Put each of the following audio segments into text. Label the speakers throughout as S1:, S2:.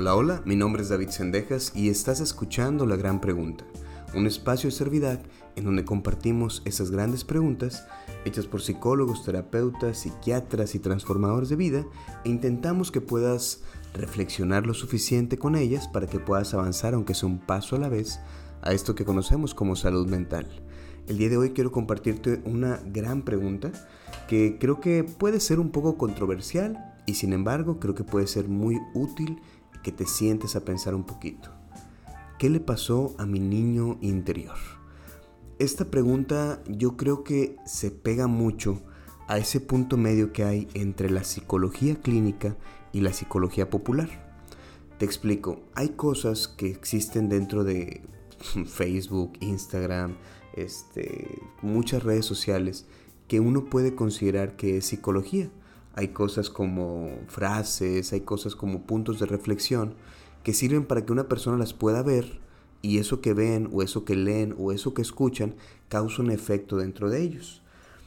S1: Hola, hola, mi nombre es David Sendejas y estás escuchando La Gran Pregunta, un espacio de servidad en donde compartimos esas grandes preguntas hechas por psicólogos, terapeutas, psiquiatras y transformadores de vida e intentamos que puedas reflexionar lo suficiente con ellas para que puedas avanzar, aunque sea un paso a la vez, a esto que conocemos como salud mental. El día de hoy quiero compartirte una gran pregunta que creo que puede ser un poco controversial y sin embargo creo que puede ser muy útil que te sientes a pensar un poquito. ¿Qué le pasó a mi niño interior? Esta pregunta yo creo que se pega mucho a ese punto medio que hay entre la psicología clínica y la psicología popular. Te explico, hay cosas que existen dentro de Facebook, Instagram, este, muchas redes sociales que uno puede considerar que es psicología. Hay cosas como frases, hay cosas como puntos de reflexión que sirven para que una persona las pueda ver y eso que ven o eso que leen o eso que escuchan causa un efecto dentro de ellos.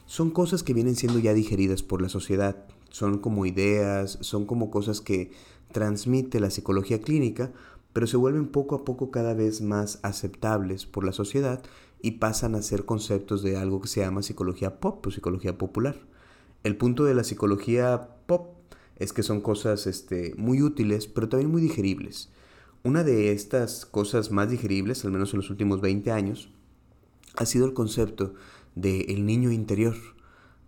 S1: Son cosas que vienen siendo ya digeridas por la sociedad, son como ideas, son como cosas que transmite la psicología clínica, pero se vuelven poco a poco cada vez más aceptables por la sociedad y pasan a ser conceptos de algo que se llama psicología pop o psicología popular. El punto de la psicología pop es que son cosas este, muy útiles, pero también muy digeribles. Una de estas cosas más digeribles, al menos en los últimos 20 años, ha sido el concepto de el niño interior.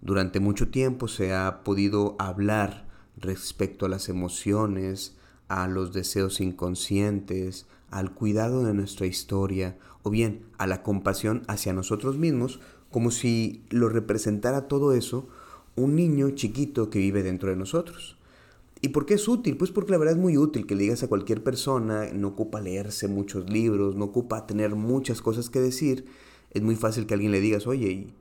S1: Durante mucho tiempo se ha podido hablar respecto a las emociones, a los deseos inconscientes, al cuidado de nuestra historia o bien a la compasión hacia nosotros mismos, como si lo representara todo eso un niño chiquito que vive dentro de nosotros. ¿Y por qué es útil? Pues porque la verdad es muy útil que le digas a cualquier persona, no ocupa leerse muchos libros, no ocupa tener muchas cosas que decir, es muy fácil que alguien le digas, oye, ¿y,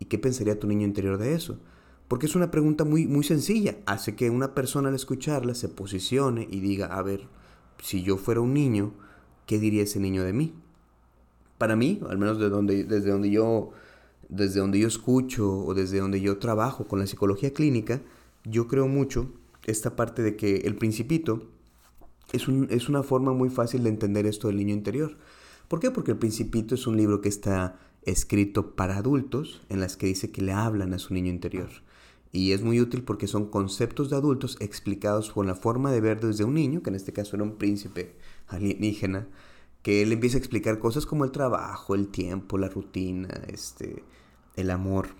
S1: ¿y qué pensaría tu niño interior de eso? Porque es una pregunta muy, muy sencilla, hace que una persona al escucharla se posicione y diga, a ver, si yo fuera un niño, ¿qué diría ese niño de mí? Para mí, al menos desde donde, desde donde yo desde donde yo escucho o desde donde yo trabajo con la psicología clínica, yo creo mucho esta parte de que el principito es, un, es una forma muy fácil de entender esto del niño interior. ¿Por qué? Porque el principito es un libro que está escrito para adultos en las que dice que le hablan a su niño interior. Y es muy útil porque son conceptos de adultos explicados con la forma de ver desde un niño, que en este caso era un príncipe alienígena, que él empieza a explicar cosas como el trabajo, el tiempo, la rutina, este, el amor,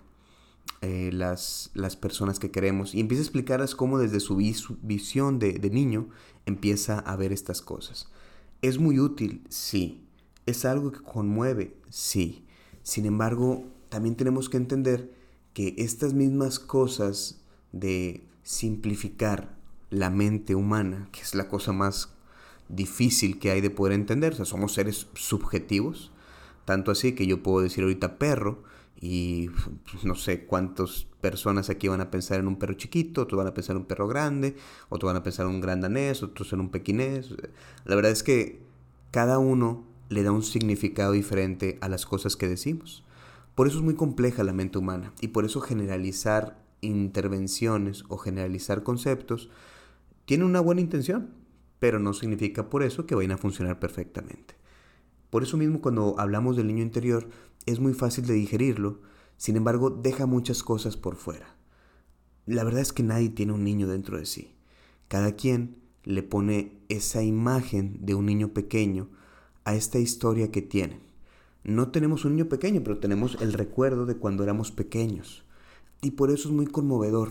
S1: eh, las, las, personas que queremos, y empieza a explicarles cómo desde su, visión de, de niño empieza a ver estas cosas. ¿Es muy útil? Sí. ¿Es algo que conmueve? Sí. Sin embargo, también tenemos que entender que estas mismas cosas de simplificar la mente humana, que es la cosa más difícil que hay de poder entender, o sea, somos seres subjetivos, tanto así que yo puedo decir ahorita perro y pues, no sé cuántas personas aquí van a pensar en un perro chiquito, otros van a pensar en un perro grande, otros van a pensar en un gran danés, otros en un pequinés. La verdad es que cada uno le da un significado diferente a las cosas que decimos. Por eso es muy compleja la mente humana y por eso generalizar intervenciones o generalizar conceptos tiene una buena intención, pero no significa por eso que vayan a funcionar perfectamente. Por eso mismo cuando hablamos del niño interior es muy fácil de digerirlo, sin embargo deja muchas cosas por fuera. La verdad es que nadie tiene un niño dentro de sí. Cada quien le pone esa imagen de un niño pequeño a esta historia que tienen. No tenemos un niño pequeño, pero tenemos el recuerdo de cuando éramos pequeños. Y por eso es muy conmovedor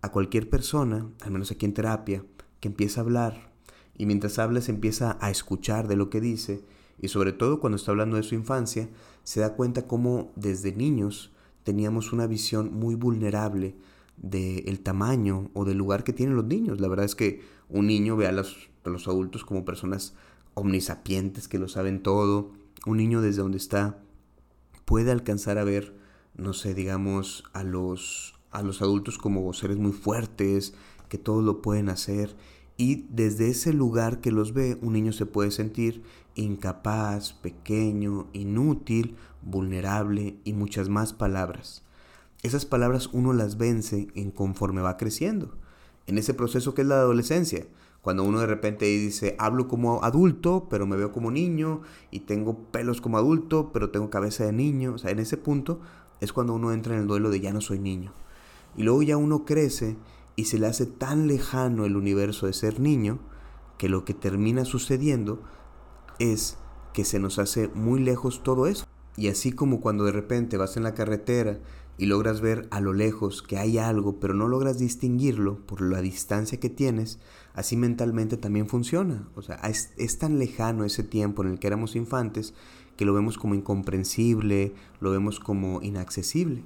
S1: a cualquier persona, al menos aquí en terapia, que empieza a hablar y mientras habla se empieza a escuchar de lo que dice y sobre todo cuando está hablando de su infancia, se da cuenta cómo desde niños teníamos una visión muy vulnerable del tamaño o del lugar que tienen los niños. La verdad es que un niño ve a los, a los adultos como personas omnisapientes que lo saben todo. Un niño desde donde está puede alcanzar a ver, no sé, digamos, a los, a los adultos como seres muy fuertes, que todo lo pueden hacer y desde ese lugar que los ve, un niño se puede sentir incapaz, pequeño, inútil, vulnerable y muchas más palabras. Esas palabras uno las vence en conforme va creciendo. En ese proceso que es la adolescencia, Cuando uno de repente dice, hablo como adulto, pero me veo como niño, y tengo pelos como adulto, pero tengo cabeza de niño. O sea, en ese punto es cuando uno entra en el duelo de ya no soy niño. Y luego ya uno crece y se le hace tan lejano el universo de ser niño, que lo que termina sucediendo es que se nos hace muy lejos todo eso. Y así como cuando de repente vas en la carretera y logras ver a lo lejos que hay algo, pero no logras distinguirlo por la distancia que tienes, así mentalmente también funciona. O sea, es, es, tan lejano ese tiempo en el que éramos infantes que lo vemos como incomprensible, lo vemos como inaccesible.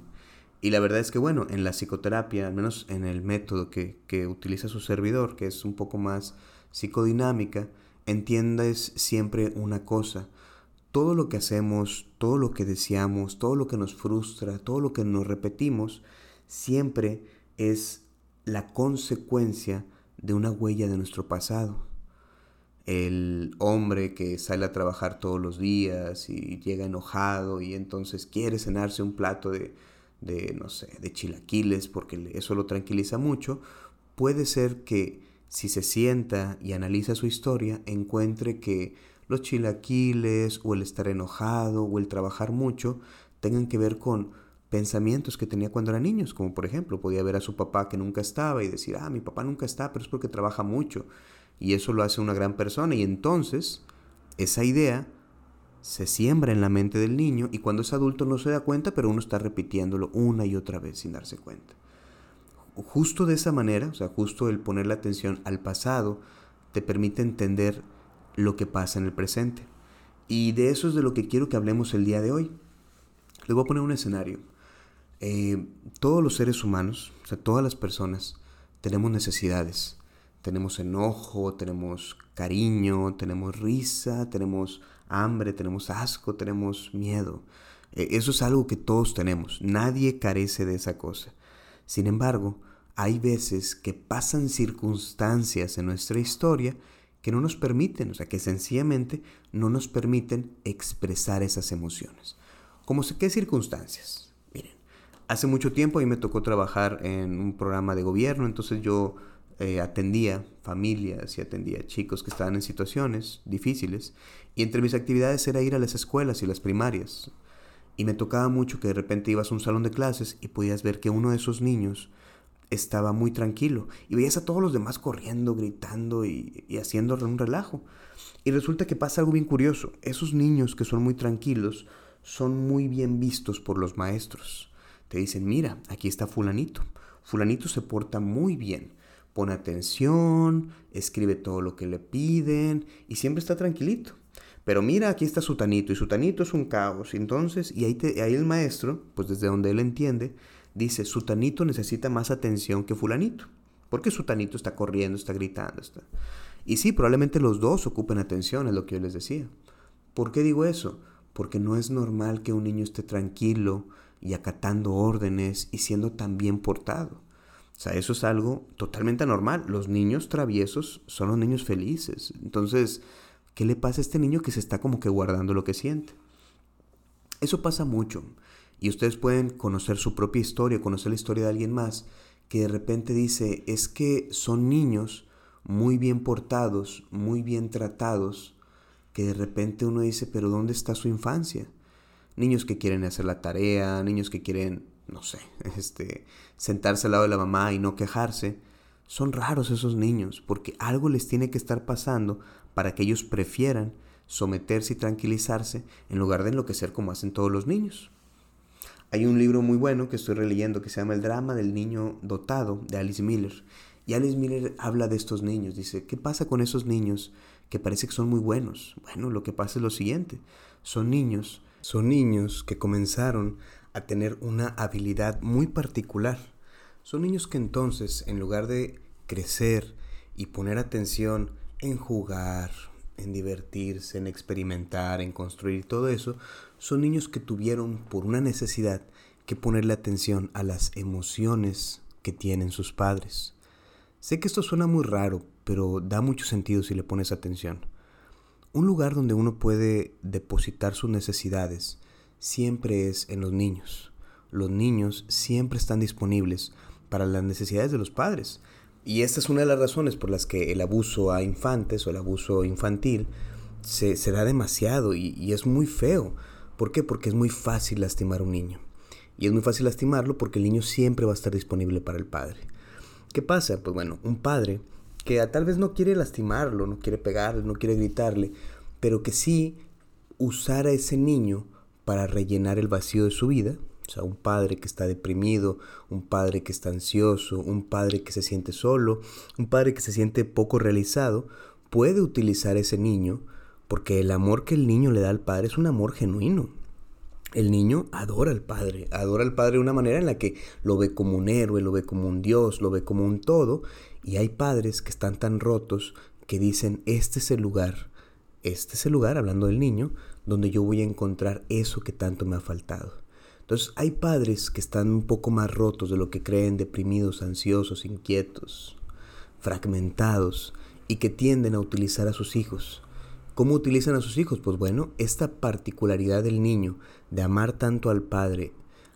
S1: Y la verdad es que, bueno, en la psicoterapia, al menos en el método que, que utiliza su servidor, que es un poco más psicodinámica, entiendes siempre una cosa, todo lo que hacemos, todo lo que deseamos, todo lo que nos frustra, todo lo que nos repetimos, siempre es la consecuencia de una huella de nuestro pasado. El hombre que sale a trabajar todos los días y llega enojado y entonces quiere cenarse un plato de, de no sé, de chilaquiles porque eso lo tranquiliza mucho, puede ser que si se sienta y analiza su historia, encuentre que los chilaquiles o el estar enojado o el trabajar mucho tengan que ver con pensamientos que tenía cuando era niños, como por ejemplo podía ver a su papá que nunca estaba y decir, ah, mi papá nunca está, pero es porque trabaja mucho y eso lo hace una gran persona y entonces esa idea se siembra en la mente del niño y cuando es adulto no se da cuenta, pero uno está repitiéndolo una y otra vez sin darse cuenta. Justo de esa manera, o sea, justo el poner la atención al pasado, te permite entender lo que pasa en el presente. Y de eso es de lo que quiero que hablemos el día de hoy. Les voy a poner un escenario. Eh, todos los seres humanos, o sea, todas las personas, tenemos necesidades. Tenemos enojo, tenemos cariño, tenemos risa, tenemos hambre, tenemos asco, tenemos miedo. Eh, eso es algo que todos tenemos. Nadie carece de esa cosa. Sin embargo, hay veces que pasan circunstancias en nuestra historia que no nos permiten, o sea, que sencillamente no nos permiten expresar esas emociones. ¿Cómo sé qué circunstancias? Miren, hace mucho tiempo a mí me tocó trabajar en un programa de gobierno, entonces yo eh, atendía familias y atendía chicos que estaban en situaciones difíciles y entre mis actividades era ir a las escuelas y las primarias. Y me tocaba mucho que de repente ibas a un salón de clases y podías ver que uno de esos niños estaba muy tranquilo y veías a todos los demás corriendo, gritando y, y haciendo un relajo. Y resulta que pasa algo bien curioso. Esos niños que son muy tranquilos son muy bien vistos por los maestros. Te dicen, mira, aquí está fulanito. Fulanito se porta muy bien. Pone atención, escribe todo lo que le piden y siempre está tranquilito. Pero mira, aquí está Sutanito y Sutanito es un caos. Entonces, y ahí, ahí el maestro, pues desde donde él entiende, dice, Sutanito necesita más atención que fulanito. Porque Sutanito está corriendo, está gritando. Está... Y sí, probablemente los dos ocupen atención, es lo que yo les decía. ¿Por qué digo eso? Porque no es normal que un niño esté tranquilo y acatando órdenes y siendo tan bien portado. O sea, eso es algo totalmente anormal. Los niños traviesos son los niños felices. Entonces, ¿qué le pasa a este niño que se está como que guardando lo que siente? Eso pasa mucho. Y ustedes pueden conocer su propia historia, conocer la historia de alguien más, que de repente dice, es que son niños muy bien portados, muy bien tratados, que de repente uno dice, pero ¿dónde está su infancia? Niños que quieren hacer la tarea, niños que quieren, no sé, este, sentarse al lado de la mamá y no quejarse. Son raros esos niños, porque algo les tiene que estar pasando para que ellos prefieran someterse y tranquilizarse en lugar de enloquecer como hacen todos los niños. Hay un libro muy bueno que estoy releyendo que se llama El drama del niño dotado de Alice Miller. Y Alice Miller habla de estos niños. Dice, ¿qué pasa con esos niños que parece que son muy buenos? Bueno, lo que pasa es lo siguiente. Son niños, son niños que comenzaron a tener una habilidad muy particular. Son niños que entonces, en lugar de crecer y poner atención en jugar, en divertirse, en experimentar, en construir todo eso, son niños que tuvieron por una necesidad que ponerle atención a las emociones que tienen sus padres. Sé que esto suena muy raro, pero da mucho sentido si le pones atención. Un lugar donde uno puede depositar sus necesidades siempre es en los niños. Los niños siempre están disponibles para las necesidades de los padres. Y esta es una de las razones por las que el abuso a infantes o el abuso infantil se, da demasiado y, es muy feo. ¿Por qué? Porque es muy fácil lastimar a un niño. Y es muy fácil lastimarlo porque el niño siempre va a estar disponible para el padre. ¿Qué pasa? Pues bueno, un padre que tal vez no quiere lastimarlo, no quiere pegarle, no quiere gritarle, pero que sí usar a ese niño para rellenar el vacío de su vida, o sea, un padre que está deprimido, un padre que está ansioso, un padre que se siente solo, un padre que se siente poco realizado, puede utilizar ese niño porque el amor que el niño le da al padre es un amor genuino, el niño adora al padre, adora al padre de una manera en la que lo ve como un héroe, lo ve como un dios, lo ve como un todo. Y hay padres que están tan rotos que dicen, este es el lugar, este es el lugar, hablando del niño, donde yo voy a encontrar eso que tanto me ha faltado. Entonces hay padres que están un poco más rotos de lo que creen, deprimidos, ansiosos, inquietos, fragmentados, y que tienden a utilizar a sus hijos ¿Cómo utilizan a sus hijos? Pues bueno, esta particularidad del niño de amar tanto al padre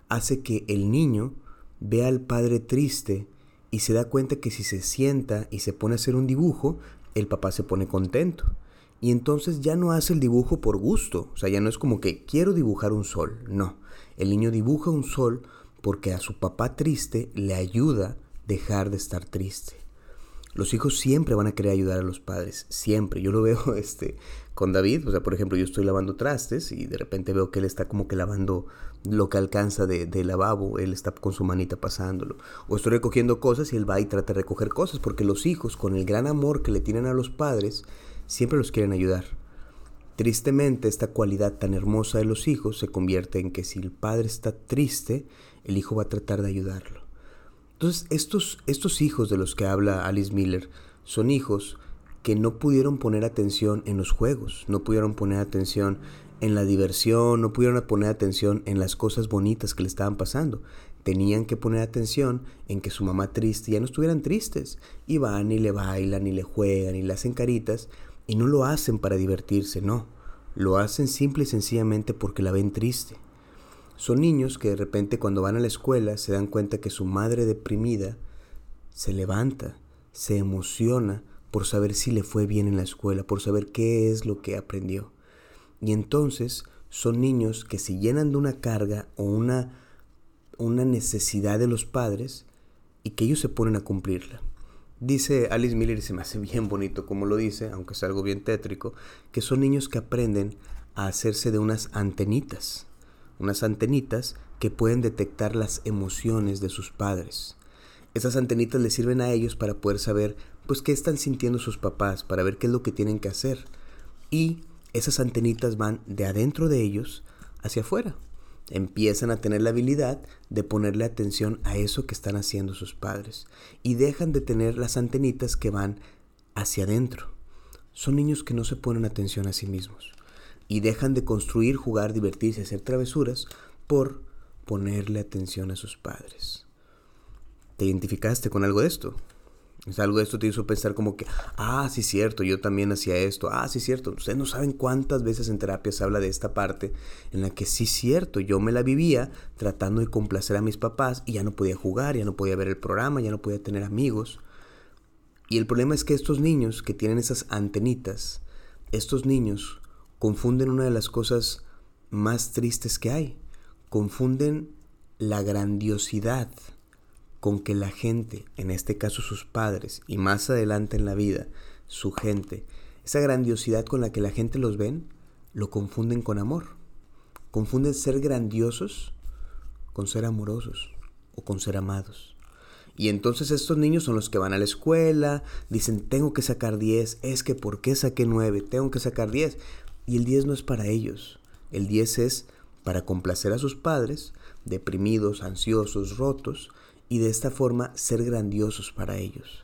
S1: hace que el niño vea al padre triste y se da cuenta que si se sienta y se pone a hacer un dibujo, el papá se pone contento. Y entonces ya no hace el dibujo por gusto, o sea, ya no es como que quiero dibujar un sol, no. El niño dibuja un sol porque a su papá triste le ayuda dejar de estar triste. Los hijos siempre van a querer ayudar a los padres, siempre. Yo lo veo este, con David, o sea, por ejemplo, yo estoy lavando trastes y de repente veo que él está como que lavando lo que alcanza de, de, lavabo, él está con su manita pasándolo. O estoy recogiendo cosas y él va y trata de recoger cosas, porque los hijos, con el gran amor que le tienen a los padres, siempre los quieren ayudar. Tristemente, esta cualidad tan hermosa de los hijos se convierte en que si el padre está triste, el hijo va a tratar de ayudarlo. Entonces, estos, estos hijos de los que habla Alice Miller son hijos que no pudieron poner atención en los juegos, no pudieron poner atención en la diversión, no pudieron poner atención en las cosas bonitas que le estaban pasando. Tenían que poner atención en que su mamá triste ya no estuvieran tristes. Y van y le bailan y le juegan y le hacen caritas y no lo hacen para divertirse, no. Lo hacen simple y sencillamente porque la ven triste. Son niños que de repente cuando van a la escuela se dan cuenta que su madre deprimida se levanta, se emociona por saber si le fue bien en la escuela, por saber qué es lo que aprendió. Y entonces son niños que se llenan de una carga o una, una necesidad de los padres y que ellos se ponen a cumplirla. Dice Alice Miller, y se me hace bien bonito como lo dice, aunque es algo bien tétrico, que son niños que aprenden a hacerse de unas antenitas unas antenitas que pueden detectar las emociones de sus padres. Esas antenitas les sirven a ellos para poder saber pues qué están sintiendo sus papás, para ver qué es lo que tienen que hacer. Y esas antenitas van de adentro de ellos hacia afuera. Empiezan a tener la habilidad de ponerle atención a eso que están haciendo sus padres y dejan de tener las antenitas que van hacia adentro. Son niños que no se ponen atención a sí mismos y dejan de construir, jugar, divertirse, hacer travesuras por ponerle atención a sus padres. ¿Te identificaste con algo de esto? Es algo de esto te hizo pensar como que, ah, sí, cierto, yo también hacía esto, ah, sí, cierto. Ustedes no saben cuántas veces en terapia se habla de esta parte en la que sí, cierto, yo me la vivía tratando de complacer a mis papás y ya no podía jugar, ya no podía ver el programa, ya no podía tener amigos. Y el problema es que estos niños que tienen esas antenitas, estos niños confunden una de las cosas más tristes que hay. Confunden la grandiosidad con que la gente, en este caso sus padres, y más adelante en la vida, su gente, esa grandiosidad con la que la gente los ven, lo confunden con amor. Confunden ser grandiosos con ser amorosos o con ser amados. Y entonces estos niños son los que van a la escuela, dicen, tengo que sacar 10, es que ¿por qué saqué 9? Tengo que sacar 10. Y el 10 no es para ellos. El 10 es para complacer a sus padres, deprimidos, ansiosos, rotos, y de esta forma ser grandiosos para ellos.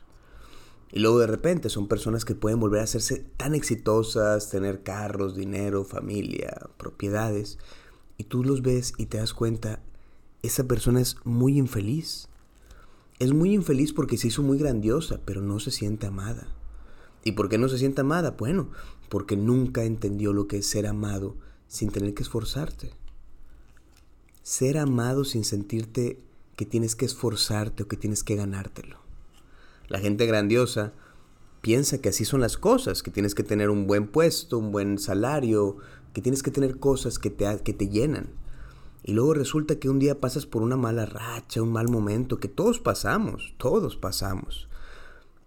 S1: Y luego de repente son personas que pueden volver a hacerse tan exitosas, tener carros, dinero, familia, propiedades, y tú los ves y te das cuenta, esa persona es muy infeliz. Es muy infeliz porque se hizo muy grandiosa, pero no se siente amada. ¿Y por qué no se siente amada? Bueno, porque nunca entendió lo que es ser amado sin tener que esforzarte. Ser amado sin sentirte que tienes que esforzarte o que tienes que ganártelo. La gente grandiosa piensa que así son las cosas, que tienes que tener un buen puesto, un buen salario, que tienes que tener cosas que te, que te llenan. Y luego resulta que un día pasas por una mala racha, un mal momento, que todos pasamos, todos pasamos.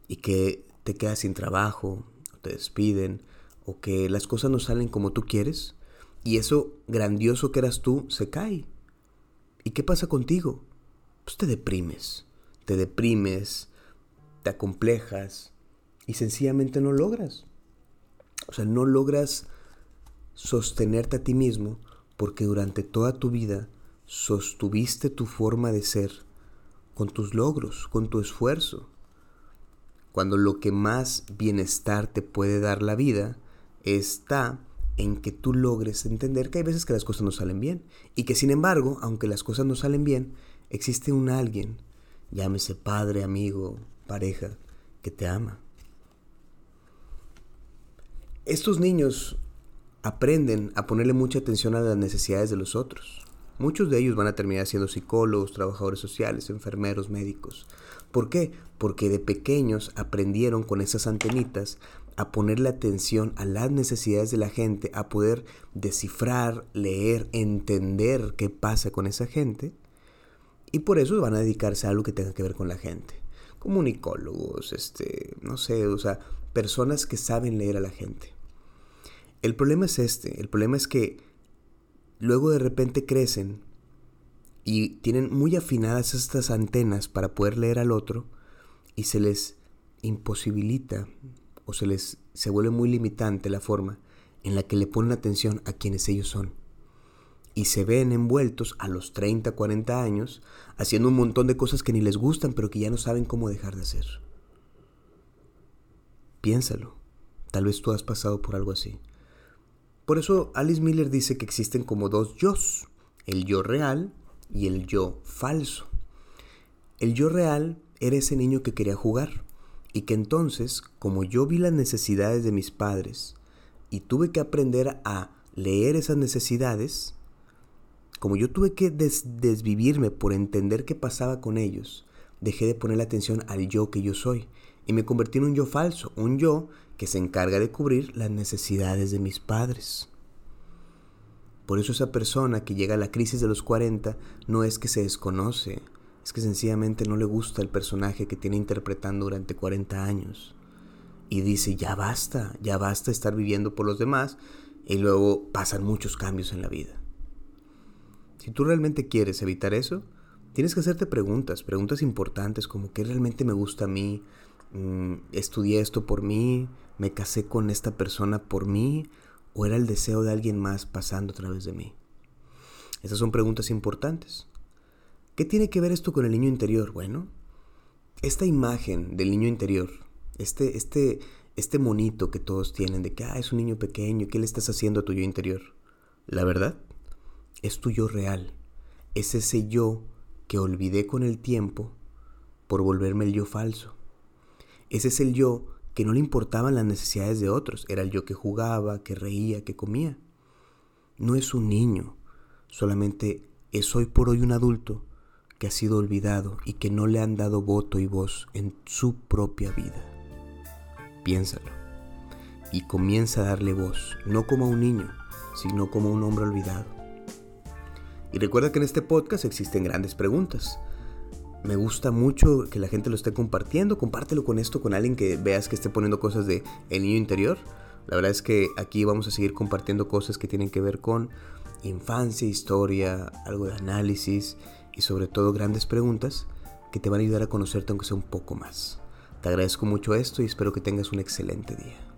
S1: Y que te quedas sin trabajo, te despiden, o que las cosas no salen como tú quieres. Y eso grandioso que eras tú se cae. ¿Y qué pasa contigo? Pues te deprimes, te deprimes, te acomplejas y sencillamente no logras. O sea, no logras sostenerte a ti mismo porque durante toda tu vida sostuviste tu forma de ser con tus logros, con tu esfuerzo. Cuando lo que más bienestar te puede dar la vida está en que tú logres entender que hay veces que las cosas no salen bien y que sin embargo, aunque las cosas no salen bien, existe un alguien, llámese padre, amigo, pareja, que te ama. Estos niños aprenden a ponerle mucha atención a las necesidades de los otros. Muchos de ellos van a terminar siendo psicólogos, trabajadores sociales, enfermeros, médicos. ¿Por qué? Porque de pequeños aprendieron con esas antenitas a ponerle atención a las necesidades de la gente, a poder descifrar, leer, entender qué pasa con esa gente. Y por eso van a dedicarse a algo que tenga que ver con la gente. Comunicólogos, este, no sé, o sea, personas que saben leer a la gente. El problema es este, el problema es que luego de repente crecen y tienen muy afinadas estas antenas para poder leer al otro y se les imposibilita o se les se vuelve muy limitante la forma en la que le ponen atención a quienes ellos son. Y se ven envueltos a los 30, 40 años haciendo un montón de cosas que ni les gustan pero que ya no saben cómo dejar de hacer. Piénsalo. Tal vez tú has pasado por algo así. Por eso Alice Miller dice que existen como dos yos, el yo real y el yo falso. El yo real era ese niño que quería jugar y que entonces, como yo vi las necesidades de mis padres y tuve que aprender a leer esas necesidades, como yo tuve que desvivirme por entender qué pasaba con ellos, dejé de poner la atención al yo que yo soy y me convertí en un yo falso, un yo que se encarga de cubrir las necesidades de mis padres. Por eso esa persona que llega a la crisis de los 40 no es que se desconoce, es que sencillamente no le gusta el personaje que tiene interpretando durante 40 años. Y dice, ya basta, ya basta estar viviendo por los demás y luego pasan muchos cambios en la vida. Si tú realmente quieres evitar eso, tienes que hacerte preguntas, preguntas importantes como ¿qué realmente me gusta a mí? Mm, ¿Estudié esto por mí? ¿Me casé con esta persona por mí o era el deseo de alguien más pasando a través de mí? Esas son preguntas importantes. ¿Qué tiene que ver esto con el niño interior? Bueno, esta imagen del niño interior, este, este, este monito que todos tienen de que ah, es un niño pequeño, ¿qué le estás haciendo a tu yo interior? La verdad, es tu yo real. Es ese yo que olvidé con el tiempo por volverme el yo falso. Ese es el yo que no le importaban las necesidades de otros, era el yo que jugaba, que reía, que comía. No es un niño, solamente es hoy por hoy un adulto que ha sido olvidado y que no le han dado voto y voz en su propia vida. Piénsalo y comienza a darle voz, no como a un niño, sino como a un hombre olvidado. Y recuerda que en este podcast existen grandes preguntas me gusta mucho que la gente lo esté compartiendo. Compártelo con esto, con alguien que veas que esté poniendo cosas de el niño interior. La verdad es que aquí vamos a seguir compartiendo cosas que tienen que ver con infancia, historia, algo de análisis y sobre todo grandes preguntas que te van a ayudar a conocerte aunque sea un poco más. Te agradezco mucho esto y espero que tengas un excelente día.